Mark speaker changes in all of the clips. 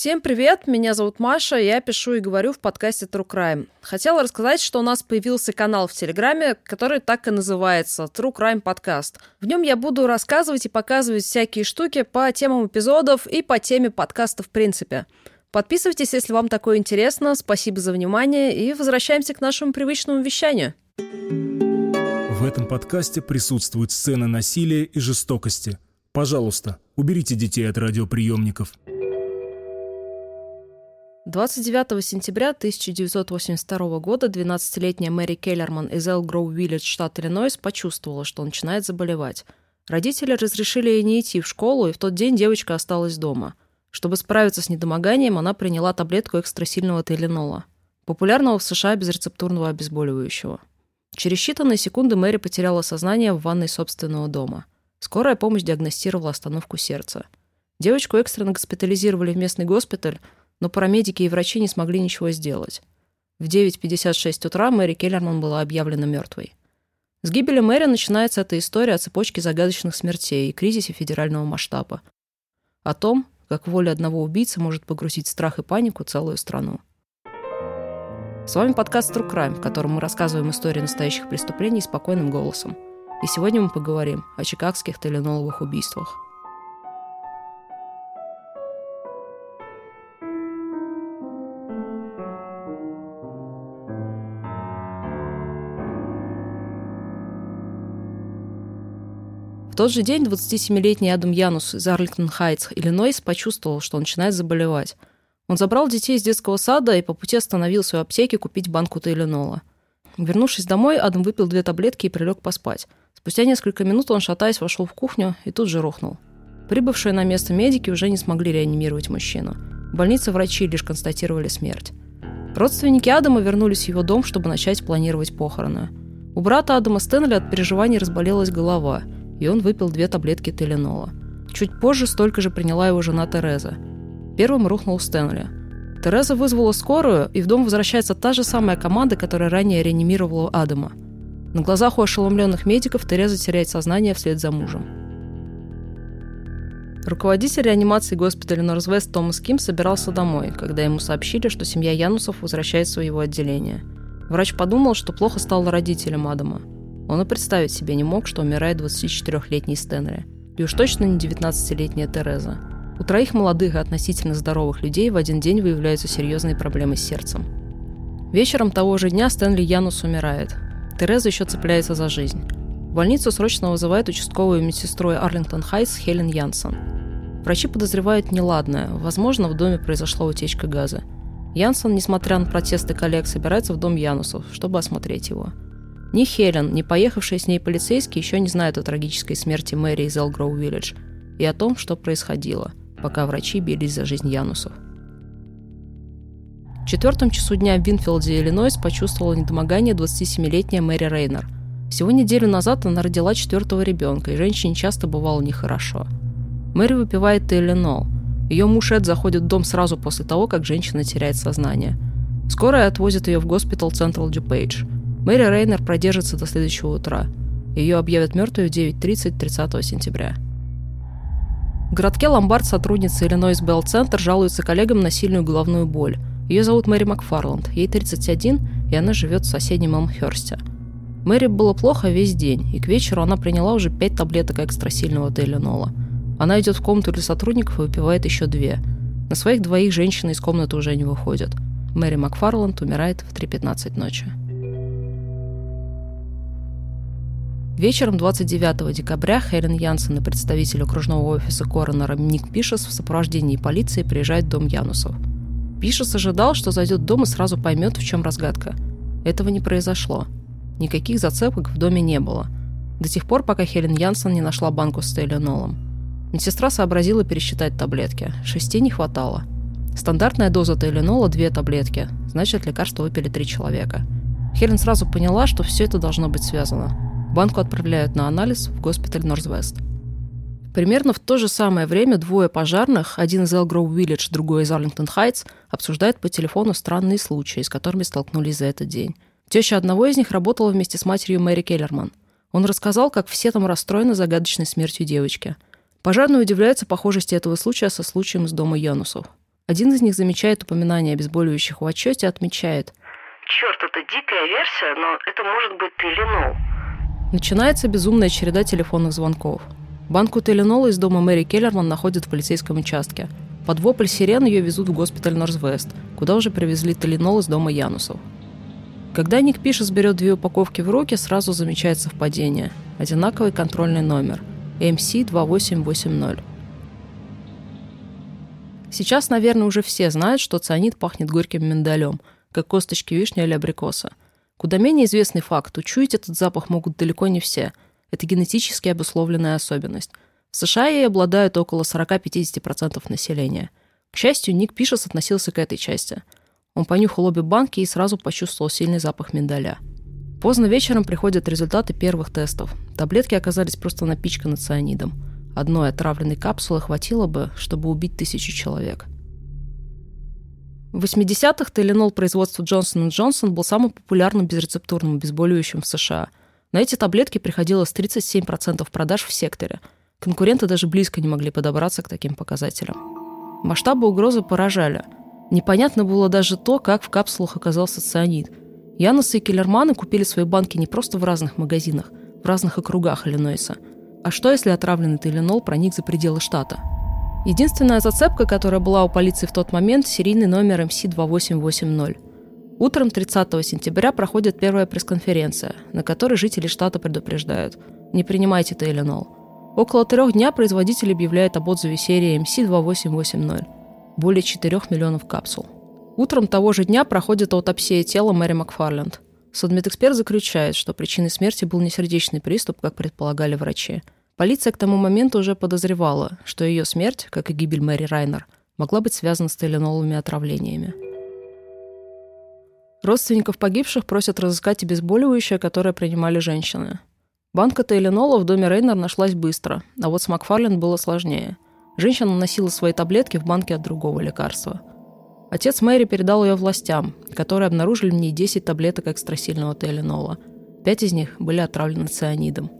Speaker 1: Всем привет, меня зовут Маша, я пишу и говорю в подкасте True Crime. Хотела рассказать, что у нас появился канал в Телеграме, который так и называется True Crime Podcast. В нем я буду рассказывать и показывать всякие штуки по темам эпизодов и по теме подкаста в принципе. Подписывайтесь, если вам такое интересно. Спасибо за внимание и возвращаемся к нашему привычному вещанию.
Speaker 2: В этом подкасте присутствуют сцены насилия и жестокости. Пожалуйста, уберите детей от радиоприемников.
Speaker 1: 29 сентября 1982 года 12-летняя Мэри Келлерман из Элгроу-Виллидж, штат Иллинойс, почувствовала, что начинает заболевать. Родители разрешили ей не идти в школу, и в тот день девочка осталась дома. Чтобы справиться с недомоганием, она приняла таблетку экстрасильного тейленола, популярного в США безрецептурного обезболивающего. Через считанные секунды Мэри потеряла сознание в ванной собственного дома. Скорая помощь диагностировала остановку сердца. Девочку экстренно госпитализировали в местный госпиталь, но парамедики и врачи не смогли ничего сделать. В 9.56 утра Мэри Келлерман была объявлена мертвой. С гибели Мэри начинается эта история о цепочке загадочных смертей и кризисе федерального масштаба. О том, как воля одного убийцы может погрузить страх и панику целую страну. С вами подкаст True Crime, в котором мы рассказываем истории настоящих преступлений спокойным голосом. И сегодня мы поговорим о чикагских теленоловых убийствах – тот же день 27-летний Адам Янус из Арлингтон-Хайтс, Иллинойс, почувствовал, что он начинает заболевать. Он забрал детей из детского сада и по пути остановился у аптеки купить банку тейленола. Вернувшись домой, Адам выпил две таблетки и прилег поспать. Спустя несколько минут он, шатаясь, вошел в кухню и тут же рухнул. Прибывшие на место медики уже не смогли реанимировать мужчину. В больнице врачи лишь констатировали смерть. Родственники Адама вернулись в его дом, чтобы начать планировать похороны. У брата Адама Стэнли от переживаний разболелась голова – и он выпил две таблетки теленола. Чуть позже столько же приняла его жена Тереза. Первым рухнул Стэнли. Тереза вызвала скорую, и в дом возвращается та же самая команда, которая ранее реанимировала Адама. На глазах у ошеломленных медиков Тереза теряет сознание вслед за мужем. Руководитель реанимации госпиталя Норзвест Томас Ким собирался домой, когда ему сообщили, что семья Янусов возвращается в его отделение. Врач подумал, что плохо стало родителям Адама – он и представить себе не мог, что умирает 24-летний Стэнли. И уж точно не 19-летняя Тереза. У троих молодых и относительно здоровых людей в один день выявляются серьезные проблемы с сердцем. Вечером того же дня Стэнли Янус умирает. Тереза еще цепляется за жизнь. В больницу срочно вызывает участковую медсестру Арлингтон Хайтс Хелен Янсон. Врачи подозревают неладное. Возможно, в доме произошла утечка газа. Янсон, несмотря на протесты коллег, собирается в дом Янусов, чтобы осмотреть его – ни Хелен, ни поехавшие с ней полицейские еще не знают о трагической смерти Мэри из Элгроу Виллидж и о том, что происходило, пока врачи бились за жизнь Янусов. В четвертом часу дня в Винфилде, Иллинойс, почувствовала недомогание 27-летняя Мэри Рейнер. Всего неделю назад она родила четвертого ребенка, и женщине часто бывало нехорошо. Мэри выпивает Теленол. Ее муж Эд заходит в дом сразу после того, как женщина теряет сознание. Скорая отвозит ее в госпитал Централ Дюпейдж – Мэри Рейнер продержится до следующего утра. Ее объявят мертвой в 9.30 30 сентября. В городке Ломбард сотрудница Иллинойс Белл Центр жалуется коллегам на сильную головную боль. Ее зовут Мэри Макфарланд, ей 31, и она живет в соседнем Элмхерсте. Мэри было плохо весь день, и к вечеру она приняла уже 5 таблеток экстрасильного Тайленола. Она идет в комнату для сотрудников и выпивает еще две. На своих двоих женщины из комнаты уже не выходят. Мэри Макфарланд умирает в 3.15 ночи. Вечером 29 декабря Хелен Янсен и представитель окружного офиса коронера Ник Пишес в сопровождении полиции приезжает в дом Янусов. Пишес ожидал, что зайдет в дом и сразу поймет, в чем разгадка. Этого не произошло. Никаких зацепок в доме не было. До тех пор, пока Хелен Янсен не нашла банку с Тейлинолом. Медсестра сообразила пересчитать таблетки. Шести не хватало. Стандартная доза Тейлинола – две таблетки. Значит, лекарство выпили три человека. Хелен сразу поняла, что все это должно быть связано. Банку отправляют на анализ в госпиталь Норзвест. Примерно в то же самое время двое пожарных, один из Элгроу Виллидж, другой из Арлингтон Хайтс, обсуждают по телефону странные случаи, с которыми столкнулись за этот день. Теща одного из них работала вместе с матерью Мэри Келлерман. Он рассказал, как все там расстроены загадочной смертью девочки. Пожарные удивляются похожести этого случая со случаем из дома Янусов. Один из них замечает упоминание обезболивающих в отчете и отмечает.
Speaker 3: Черт, это дикая версия, но это может быть Теленол.
Speaker 1: Начинается безумная череда телефонных звонков. Банку Теленола из дома Мэри Келлерман находят в полицейском участке. Под вопль сирен ее везут в госпиталь Норзвест, куда уже привезли Теленол из дома Янусов. Когда Ник Пишес берет две упаковки в руки, сразу замечает совпадение. Одинаковый контрольный номер – MC2880. Сейчас, наверное, уже все знают, что цианид пахнет горьким миндалем, как косточки вишни или абрикоса. Куда менее известный факт – учуять этот запах могут далеко не все. Это генетически обусловленная особенность. В США ей обладают около 40-50% населения. К счастью, Ник Пишес относился к этой части. Он понюхал обе банки и сразу почувствовал сильный запах миндаля. Поздно вечером приходят результаты первых тестов. Таблетки оказались просто напичканы цианидом – Одной отравленной капсулы хватило бы, чтобы убить тысячу человек. В 80-х Теленол производства Джонсон Джонсон был самым популярным безрецептурным обезболивающим в США. На эти таблетки приходилось 37% продаж в секторе. Конкуренты даже близко не могли подобраться к таким показателям. Масштабы угрозы поражали. Непонятно было даже то, как в капсулах оказался цианид. Янусы и Келлерманы купили свои банки не просто в разных магазинах, в разных округах Иллинойса – а что, если отравленный Теленол проник за пределы штата? Единственная зацепка, которая была у полиции в тот момент – серийный номер МС-2880. Утром 30 сентября проходит первая пресс-конференция, на которой жители штата предупреждают – не принимайте Теленол. Около трех дня производитель объявляет об отзыве серии МС-2880 – более 4 миллионов капсул. Утром того же дня проходит аутопсия тела Мэри Макфарленд – Судмедэксперт заключает, что причиной смерти был не сердечный приступ, как предполагали врачи. Полиция к тому моменту уже подозревала, что ее смерть, как и гибель Мэри Райнер, могла быть связана с теленоловыми отравлениями. Родственников погибших просят разыскать обезболивающее, которое принимали женщины. Банка Тейленола в доме Рейнер нашлась быстро, а вот с Макфарлен было сложнее. Женщина носила свои таблетки в банке от другого лекарства. Отец Мэри передал ее властям, которые обнаружили в ней 10 таблеток экстрасильного теленола. Пять из них были отравлены цианидом.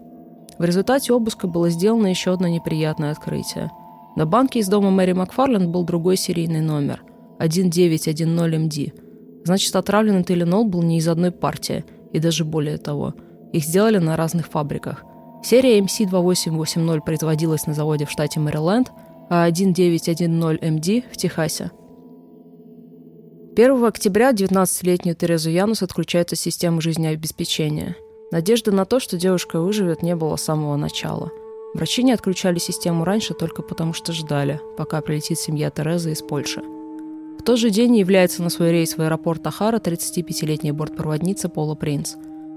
Speaker 1: В результате обыска было сделано еще одно неприятное открытие. На банке из дома Мэри Макфарленд был другой серийный номер – 1910MD. Значит, отравленный теленол был не из одной партии, и даже более того. Их сделали на разных фабриках. Серия MC2880 производилась на заводе в штате Мэриленд, а 1910MD – в Техасе – 1 октября 19-летнюю Терезу Янус отключают от системы жизнеобеспечения. Надежды на то, что девушка выживет, не было с самого начала. Врачи не отключали систему раньше только потому, что ждали, пока прилетит семья Терезы из Польши. В тот же день является на свой рейс в аэропорт Ахара 35-летняя бортпроводница Пола Принц.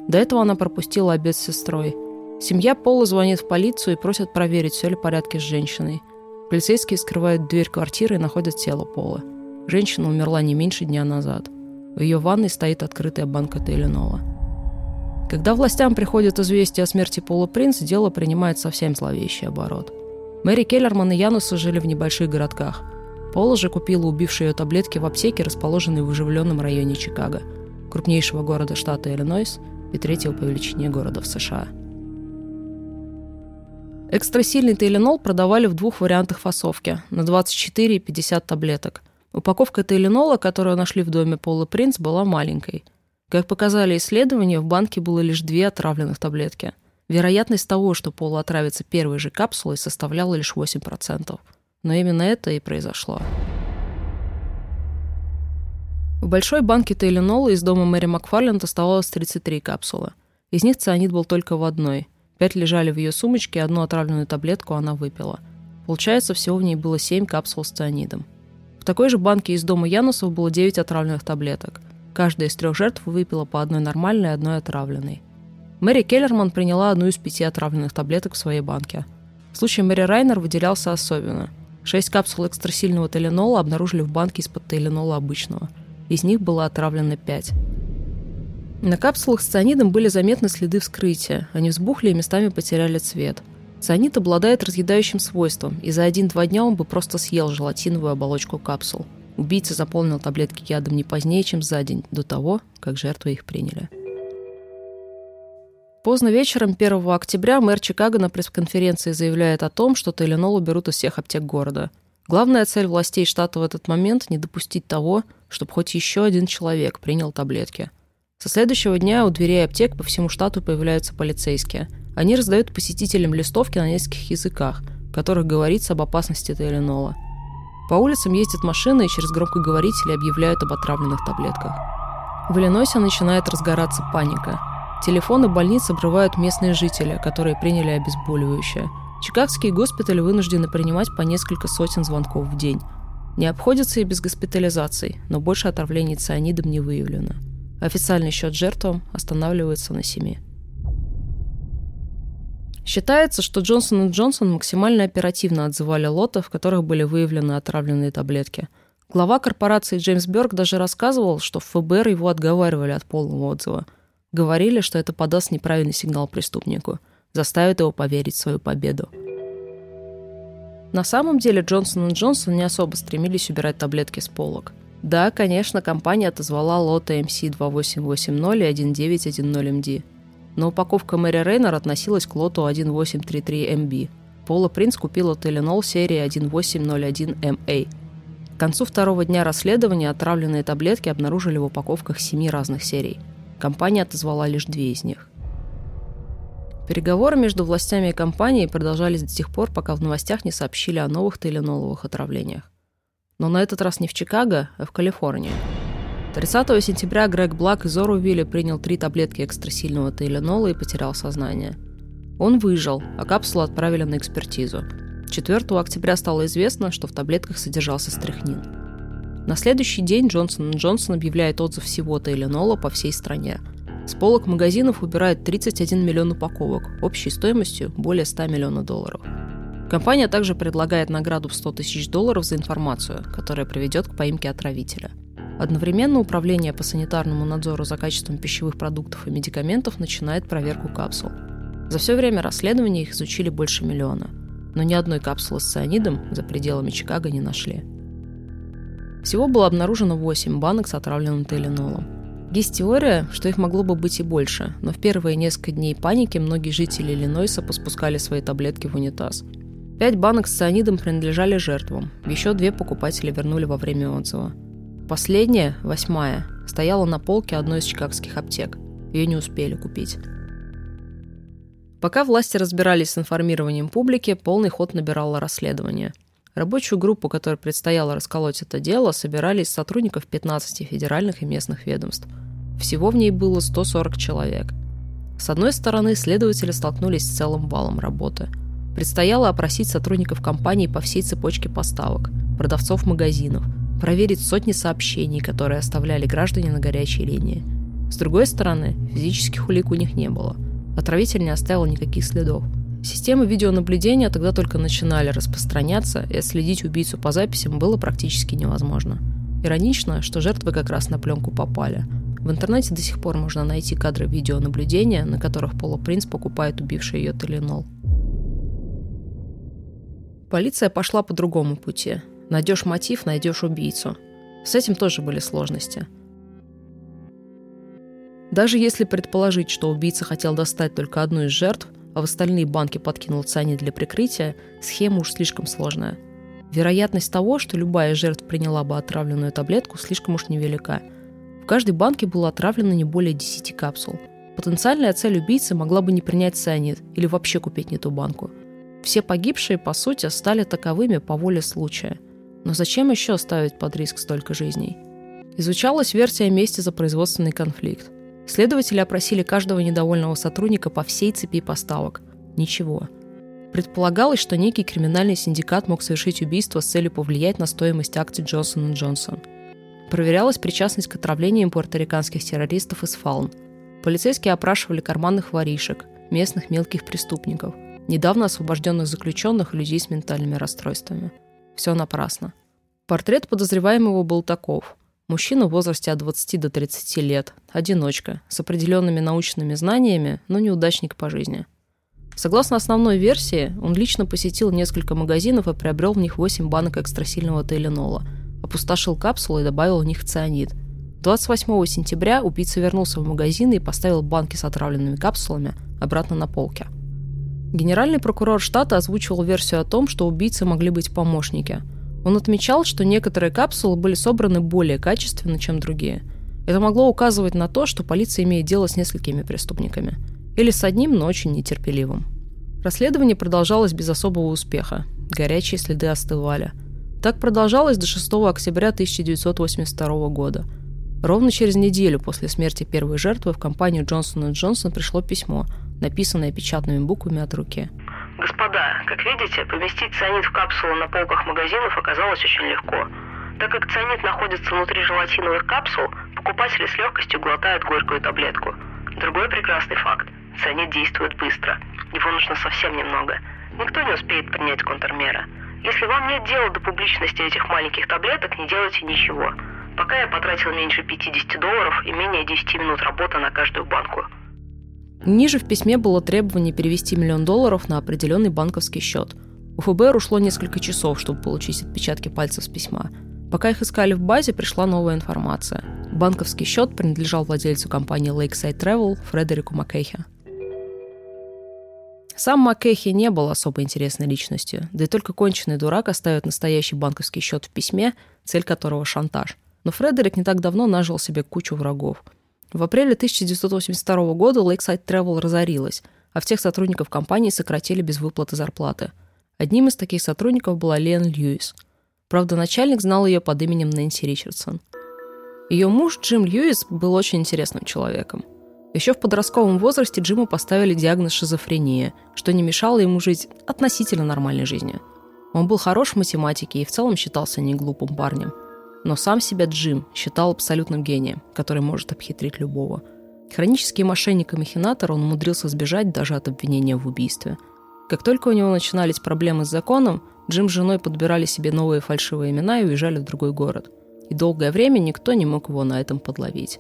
Speaker 1: До этого она пропустила обед с сестрой. Семья Пола звонит в полицию и просят проверить, все ли в порядке с женщиной. Полицейские скрывают дверь квартиры и находят тело Пола. Женщина умерла не меньше дня назад. В ее ванной стоит открытая банка Теленола. Когда властям приходит известие о смерти Пола Принц, дело принимает совсем зловещий оборот. Мэри Келлерман и Януса жили в небольших городках. Пола же купила убившие ее таблетки в аптеке, расположенной в оживленном районе Чикаго, крупнейшего города штата Иллинойс и третьего по величине города в США. Экстрасильный Теленол продавали в двух вариантах фасовки – на 24 и 50 таблеток – Упаковка Теленола, которую нашли в доме Пола Принц, была маленькой. Как показали исследования, в банке было лишь две отравленных таблетки. Вероятность того, что Пола отравится первой же капсулой, составляла лишь 8%. Но именно это и произошло. В большой банке Тейленола из дома Мэри Макфарленд оставалось 33 капсулы. Из них цианид был только в одной. Пять лежали в ее сумочке, одну отравленную таблетку она выпила. Получается, всего в ней было 7 капсул с цианидом. В такой же банке из дома Янусов было 9 отравленных таблеток. Каждая из трех жертв выпила по одной нормальной и одной отравленной. Мэри Келлерман приняла одну из пяти отравленных таблеток в своей банке. Случай Мэри Райнер выделялся особенно. Шесть капсул экстрасильного теленола обнаружили в банке из-под теленола обычного. Из них было отравлено пять. На капсулах с цианидом были заметны следы вскрытия. Они взбухли и местами потеряли цвет – Цианид обладает разъедающим свойством, и за один-два дня он бы просто съел желатиновую оболочку капсул. Убийца заполнил таблетки ядом не позднее, чем за день, до того, как жертвы их приняли. Поздно вечером 1 октября мэр Чикаго на пресс-конференции заявляет о том, что Теленол уберут из всех аптек города. Главная цель властей штата в этот момент – не допустить того, чтобы хоть еще один человек принял таблетки. Со следующего дня у дверей аптек по всему штату появляются полицейские. Они раздают посетителям листовки на нескольких языках, в которых говорится об опасности Тайленола. По улицам ездят машины и через громкоговорители объявляют об отравленных таблетках. В Иллинойсе начинает разгораться паника. Телефоны больниц обрывают местные жители, которые приняли обезболивающее. Чикагские госпитали вынуждены принимать по несколько сотен звонков в день. Не обходится и без госпитализаций, но больше отравлений цианидом не выявлено. Официальный счет жертвам останавливается на 7. Считается, что Джонсон и Джонсон максимально оперативно отзывали лоты, в которых были выявлены отравленные таблетки. Глава корпорации Джеймс Бёрк даже рассказывал, что в ФБР его отговаривали от полного отзыва. Говорили, что это подаст неправильный сигнал преступнику, заставит его поверить в свою победу. На самом деле Джонсон и Джонсон не особо стремились убирать таблетки с полок. Да, конечно, компания отозвала лоты MC2880 и 1910MD, но упаковка Мэри Рейнер относилась к лоту 1833MB. Пола Принц купила Теленол серии 1801MA. К концу второго дня расследования отравленные таблетки обнаружили в упаковках семи разных серий. Компания отозвала лишь две из них. Переговоры между властями и компанией продолжались до тех пор, пока в новостях не сообщили о новых теленоловых отравлениях. Но на этот раз не в Чикаго, а в Калифорнии – 30 сентября Грег Блак из Орувилля принял три таблетки экстрасильного тейленола и потерял сознание. Он выжил, а капсулу отправили на экспертизу. 4 октября стало известно, что в таблетках содержался стряхнин. На следующий день Джонсон Джонсон объявляет отзыв всего тейленола по всей стране. С полок магазинов убирает 31 миллион упаковок, общей стоимостью более 100 миллионов долларов. Компания также предлагает награду в 100 тысяч долларов за информацию, которая приведет к поимке отравителя – Одновременно Управление по санитарному надзору за качеством пищевых продуктов и медикаментов начинает проверку капсул. За все время расследования их изучили больше миллиона, но ни одной капсулы с цианидом за пределами Чикаго не нашли. Всего было обнаружено 8 банок с отравленным теленолом. Есть теория, что их могло бы быть и больше, но в первые несколько дней паники многие жители Иллинойса поспускали свои таблетки в унитаз. Пять банок с цианидом принадлежали жертвам, еще две покупатели вернули во время отзыва. Последняя, восьмая, стояла на полке одной из чикагских аптек. Ее не успели купить. Пока власти разбирались с информированием публики, полный ход набирало расследование. Рабочую группу, которой предстояло расколоть это дело, собирали из сотрудников 15 федеральных и местных ведомств. Всего в ней было 140 человек. С одной стороны, следователи столкнулись с целым валом работы. Предстояло опросить сотрудников компании по всей цепочке поставок, продавцов магазинов – проверить сотни сообщений, которые оставляли граждане на горячей линии. С другой стороны, физических улик у них не было. Отравитель не оставил никаких следов. Системы видеонаблюдения тогда только начинали распространяться, и отследить убийцу по записям было практически невозможно. Иронично, что жертвы как раз на пленку попали. В интернете до сих пор можно найти кадры видеонаблюдения, на которых Пола Принц покупает убивший ее Теленол. Полиция пошла по другому пути. Найдешь мотив, найдешь убийцу. С этим тоже были сложности. Даже если предположить, что убийца хотел достать только одну из жертв, а в остальные банки подкинул цианид для прикрытия, схема уж слишком сложная. Вероятность того, что любая жертва приняла бы отравленную таблетку, слишком уж невелика. В каждой банке было отравлено не более 10 капсул. Потенциальная цель убийцы могла бы не принять цианид или вообще купить не ту банку. Все погибшие, по сути, стали таковыми по воле случая – но зачем еще ставить под риск столько жизней? Изучалась версия мести за производственный конфликт. Следователи опросили каждого недовольного сотрудника по всей цепи поставок. Ничего. Предполагалось, что некий криминальный синдикат мог совершить убийство с целью повлиять на стоимость акций Джонсон Джонсон. Проверялась причастность к отравлениям пуэрториканских террористов из Фаун. Полицейские опрашивали карманных воришек, местных мелких преступников, недавно освобожденных заключенных и людей с ментальными расстройствами – все напрасно. Портрет подозреваемого был таков. Мужчина в возрасте от 20 до 30 лет, одиночка, с определенными научными знаниями, но неудачник по жизни. Согласно основной версии, он лично посетил несколько магазинов и приобрел в них 8 банок экстрасильного тейленола, опустошил капсулы и добавил в них цианид. 28 сентября убийца вернулся в магазин и поставил банки с отравленными капсулами обратно на полке. Генеральный прокурор штата озвучивал версию о том, что убийцы могли быть помощники. Он отмечал, что некоторые капсулы были собраны более качественно, чем другие. Это могло указывать на то, что полиция имеет дело с несколькими преступниками. Или с одним, но очень нетерпеливым. Расследование продолжалось без особого успеха. Горячие следы остывали. Так продолжалось до 6 октября 1982 года. Ровно через неделю после смерти первой жертвы в компанию Джонсон Джонсон пришло письмо, написанное печатными буквами от руки.
Speaker 3: Господа, как видите, поместить цианид в капсулу на полках магазинов оказалось очень легко. Так как цианид находится внутри желатиновых капсул, покупатели с легкостью глотают горькую таблетку. Другой прекрасный факт – цианид действует быстро. Его нужно совсем немного. Никто не успеет принять контрмеры. Если вам нет дела до публичности этих маленьких таблеток, не делайте ничего. Пока я потратил меньше 50 долларов и менее 10 минут работы на каждую банку.
Speaker 1: Ниже в письме было требование перевести миллион долларов на определенный банковский счет. У ФБР ушло несколько часов, чтобы получить отпечатки пальцев с письма. Пока их искали в базе, пришла новая информация. Банковский счет принадлежал владельцу компании Lakeside Travel Фредерику Маккехе. Сам Маккехи не был особо интересной личностью, да и только конченый дурак оставит настоящий банковский счет в письме, цель которого – шантаж. Но Фредерик не так давно нажил себе кучу врагов – в апреле 1982 года Lakeside Travel разорилась, а всех сотрудников компании сократили без выплаты зарплаты. Одним из таких сотрудников была Лен Льюис. Правда, начальник знал ее под именем Нэнси Ричардсон. Ее муж Джим Льюис был очень интересным человеком. Еще в подростковом возрасте Джиму поставили диагноз шизофрения, что не мешало ему жить относительно нормальной жизнью. Он был хорош в математике и в целом считался неглупым парнем – но сам себя Джим считал абсолютным гением, который может обхитрить любого. Хронический мошенник и махинатор он умудрился сбежать даже от обвинения в убийстве. Как только у него начинались проблемы с законом, Джим с женой подбирали себе новые фальшивые имена и уезжали в другой город. И долгое время никто не мог его на этом подловить.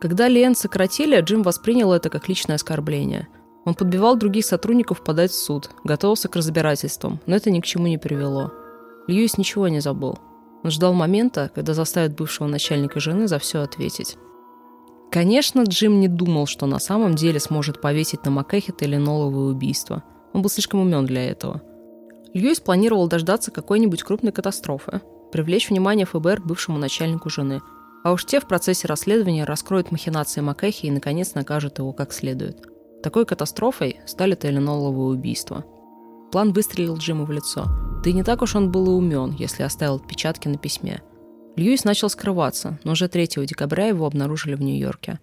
Speaker 1: Когда Лиэн сократили, Джим воспринял это как личное оскорбление. Он подбивал других сотрудников подать в суд, готовился к разбирательствам, но это ни к чему не привело. Льюис ничего не забыл. Он ждал момента, когда заставит бывшего начальника жены за все ответить. Конечно, Джим не думал, что на самом деле сможет повесить на Макэхета или Ноловое убийство. Он был слишком умен для этого. Льюис планировал дождаться какой-нибудь крупной катастрофы, привлечь внимание ФБР к бывшему начальнику жены, а уж те в процессе расследования раскроют махинации Макэхи и, наконец, накажут его как следует. Такой катастрофой стали Теленоловое убийство – План выстрелил Джиму в лицо. Да и не так уж он был и умен, если оставил отпечатки на письме. Льюис начал скрываться, но уже 3 декабря его обнаружили в Нью-Йорке.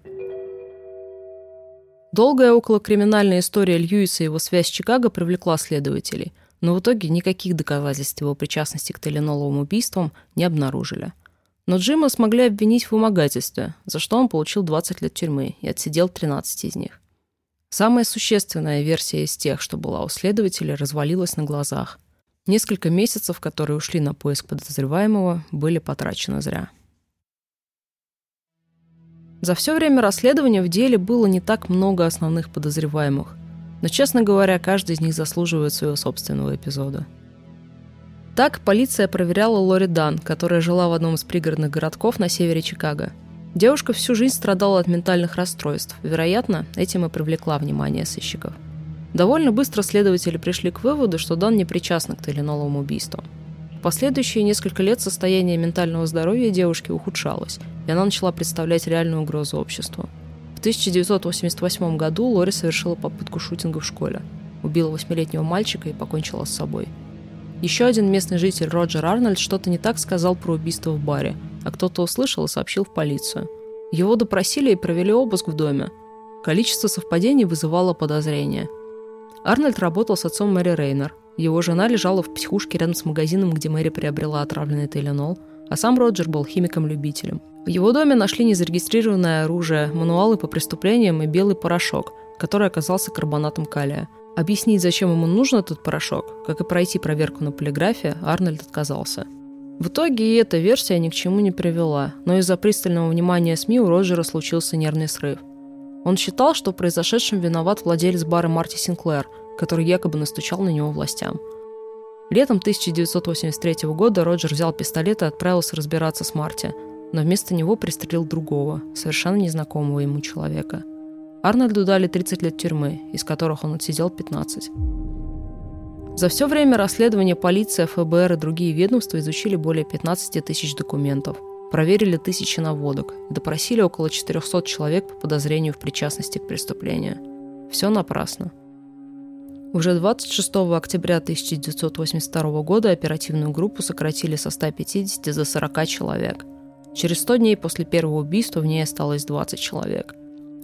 Speaker 1: Долгая околокриминальная история Льюиса и его связь с Чикаго привлекла следователей, но в итоге никаких доказательств его причастности к теленоловым убийствам не обнаружили. Но Джима смогли обвинить в вымогательстве, за что он получил 20 лет тюрьмы и отсидел 13 из них. Самая существенная версия из тех, что была у следователя, развалилась на глазах. Несколько месяцев, которые ушли на поиск подозреваемого, были потрачены зря. За все время расследования в деле было не так много основных подозреваемых, но, честно говоря, каждый из них заслуживает своего собственного эпизода. Так полиция проверяла Лори Дан, которая жила в одном из пригородных городков на севере Чикаго – Девушка всю жизнь страдала от ментальных расстройств. Вероятно, этим и привлекла внимание сыщиков. Довольно быстро следователи пришли к выводу, что Дан не причастна к теленоловым убийствам. В последующие несколько лет состояние ментального здоровья девушки ухудшалось, и она начала представлять реальную угрозу обществу. В 1988 году Лори совершила попытку шутинга в школе. Убила восьмилетнего мальчика и покончила с собой. Еще один местный житель Роджер Арнольд что-то не так сказал про убийство в баре – а кто-то услышал и сообщил в полицию. Его допросили и провели обыск в доме. Количество совпадений вызывало подозрения. Арнольд работал с отцом Мэри Рейнер. Его жена лежала в психушке рядом с магазином, где Мэри приобрела отравленный Теленол, а сам Роджер был химиком-любителем. В его доме нашли незарегистрированное оружие, мануалы по преступлениям и белый порошок, который оказался карбонатом калия. Объяснить, зачем ему нужен этот порошок, как и пройти проверку на полиграфе, Арнольд отказался. В итоге и эта версия ни к чему не привела, но из-за пристального внимания СМИ у Роджера случился нервный срыв. Он считал, что в произошедшем виноват владелец бара Марти Синклер, который якобы настучал на него властям. Летом 1983 года Роджер взял пистолет и отправился разбираться с Марти, но вместо него пристрелил другого, совершенно незнакомого ему человека. Арнольду дали 30 лет тюрьмы, из которых он отсидел 15. За все время расследования полиция, ФБР и другие ведомства изучили более 15 тысяч документов, проверили тысячи наводок и допросили около 400 человек по подозрению в причастности к преступлению. Все напрасно. Уже 26 октября 1982 года оперативную группу сократили со 150 до 40 человек. Через 100 дней после первого убийства в ней осталось 20 человек.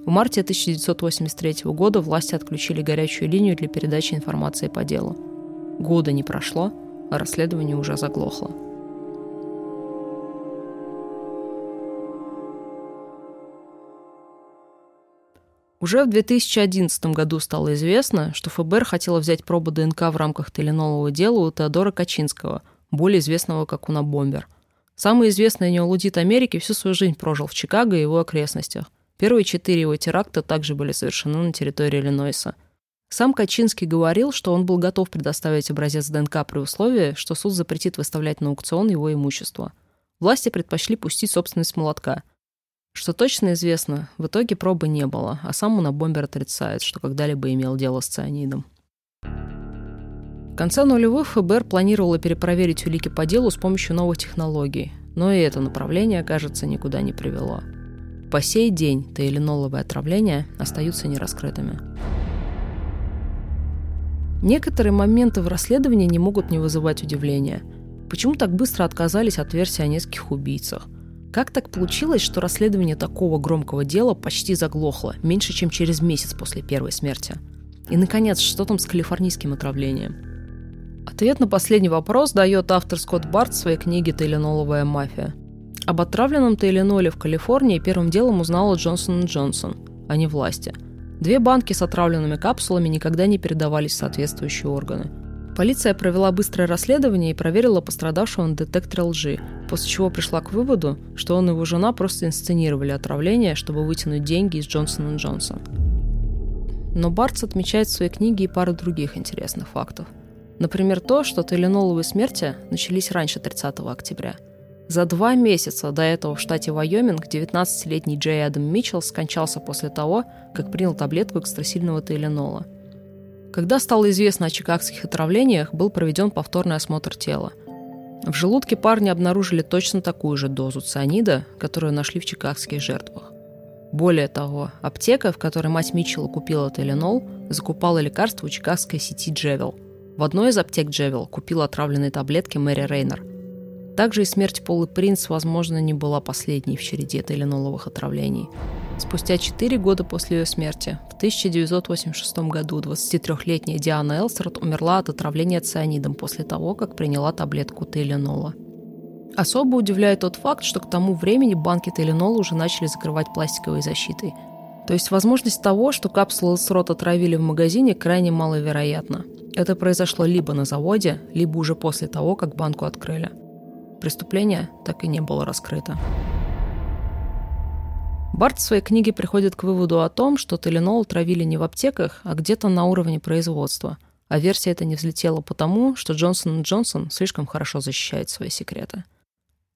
Speaker 1: В марте 1983 года власти отключили горячую линию для передачи информации по делу. Года не прошло, а расследование уже заглохло. Уже в 2011 году стало известно, что ФБР хотело взять пробу ДНК в рамках теленового дела у Теодора Качинского, более известного как Унабомбер. Самый известный неолудит Америки всю свою жизнь прожил в Чикаго и его окрестностях. Первые четыре его теракта также были совершены на территории Иллинойса. Сам Качинский говорил, что он был готов предоставить образец ДНК при условии, что суд запретит выставлять на аукцион его имущество. Власти предпочли пустить собственность молотка – что точно известно, в итоге пробы не было, а сам Унабомбер отрицает, что когда-либо имел дело с цианидом. В конце нулевых ФБР планировало перепроверить улики по делу с помощью новых технологий, но и это направление, кажется, никуда не привело. По сей день таилиноловые отравления остаются нераскрытыми. Некоторые моменты в расследовании не могут не вызывать удивления. Почему так быстро отказались от версии о нескольких убийцах? Как так получилось, что расследование такого громкого дела почти заглохло, меньше чем через месяц после первой смерти? И, наконец, что там с калифорнийским отравлением? Ответ на последний вопрос дает автор Скотт Барт в своей книге «Тейленоловая мафия». Об отравленном тейленоле в Калифорнии первым делом узнала Джонсон Джонсон, а не власти. Две банки с отравленными капсулами никогда не передавались в соответствующие органы – Полиция провела быстрое расследование и проверила пострадавшего на детекторе лжи, после чего пришла к выводу, что он и его жена просто инсценировали отравление, чтобы вытянуть деньги из Джонсон Джонсон. Но Бартс отмечает в своей книге и пару других интересных фактов. Например, то, что теленоловые смерти начались раньше 30 октября. За два месяца до этого в штате Вайоминг 19-летний Джей Адам Митчелл скончался после того, как принял таблетку экстрасильного теленола – когда стало известно о чикагских отравлениях, был проведен повторный осмотр тела. В желудке парня обнаружили точно такую же дозу цианида, которую нашли в чикагских жертвах. Более того, аптека, в которой мать Митчелла купила теленол, закупала лекарства у чикагской сети Джевел. В одной из аптек Джевел купила отравленные таблетки Мэри Рейнер. Также и смерть Полы Принц, возможно, не была последней в череде теленоловых отравлений. Спустя 4 года после ее смерти, в 1986 году 23-летняя Диана Элсерт умерла от отравления цианидом после того, как приняла таблетку Тейленола. Особо удивляет тот факт, что к тому времени банки Тейленола уже начали закрывать пластиковой защитой. То есть возможность того, что капсулы Элсрот отравили в магазине, крайне маловероятна. Это произошло либо на заводе, либо уже после того, как банку открыли. Преступление так и не было раскрыто. Барт в своей книге приходит к выводу о том, что теленол травили не в аптеках, а где-то на уровне производства. А версия эта не взлетела потому, что Джонсон Джонсон слишком хорошо защищает свои секреты.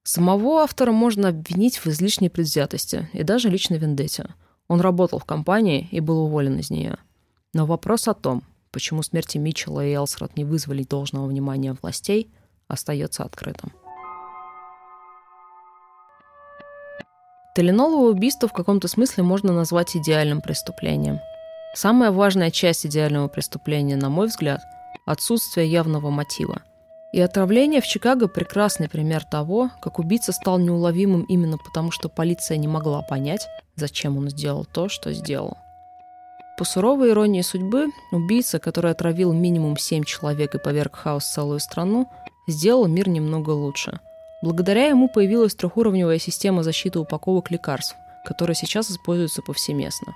Speaker 1: Самого автора можно обвинить в излишней предвзятости и даже личной вендетте. Он работал в компании и был уволен из нее. Но вопрос о том, почему смерти Митчелла и Элсрот не вызвали должного внимания властей, остается открытым. Теленоловое убийство в каком-то смысле можно назвать идеальным преступлением. Самая важная часть идеального преступления, на мой взгляд, отсутствие явного мотива. И отравление в Чикаго – прекрасный пример того, как убийца стал неуловимым именно потому, что полиция не могла понять, зачем он сделал то, что сделал. По суровой иронии судьбы, убийца, который отравил минимум семь человек и поверг хаос целую страну, сделал мир немного лучше – Благодаря ему появилась трехуровневая система защиты упаковок лекарств, которая сейчас используется повсеместно.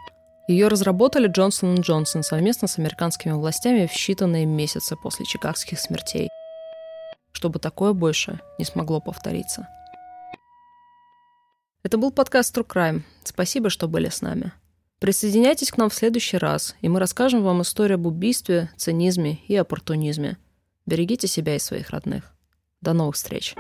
Speaker 1: Ее разработали Джонсон Джонсон совместно с американскими властями в считанные месяцы после чикагских смертей, чтобы такое больше не смогло повториться. Это был подкаст True Crime. Спасибо, что были с нами. Присоединяйтесь к нам в следующий раз, и мы расскажем вам историю об убийстве, цинизме и оппортунизме. Берегите себя и своих родных. До новых встреч!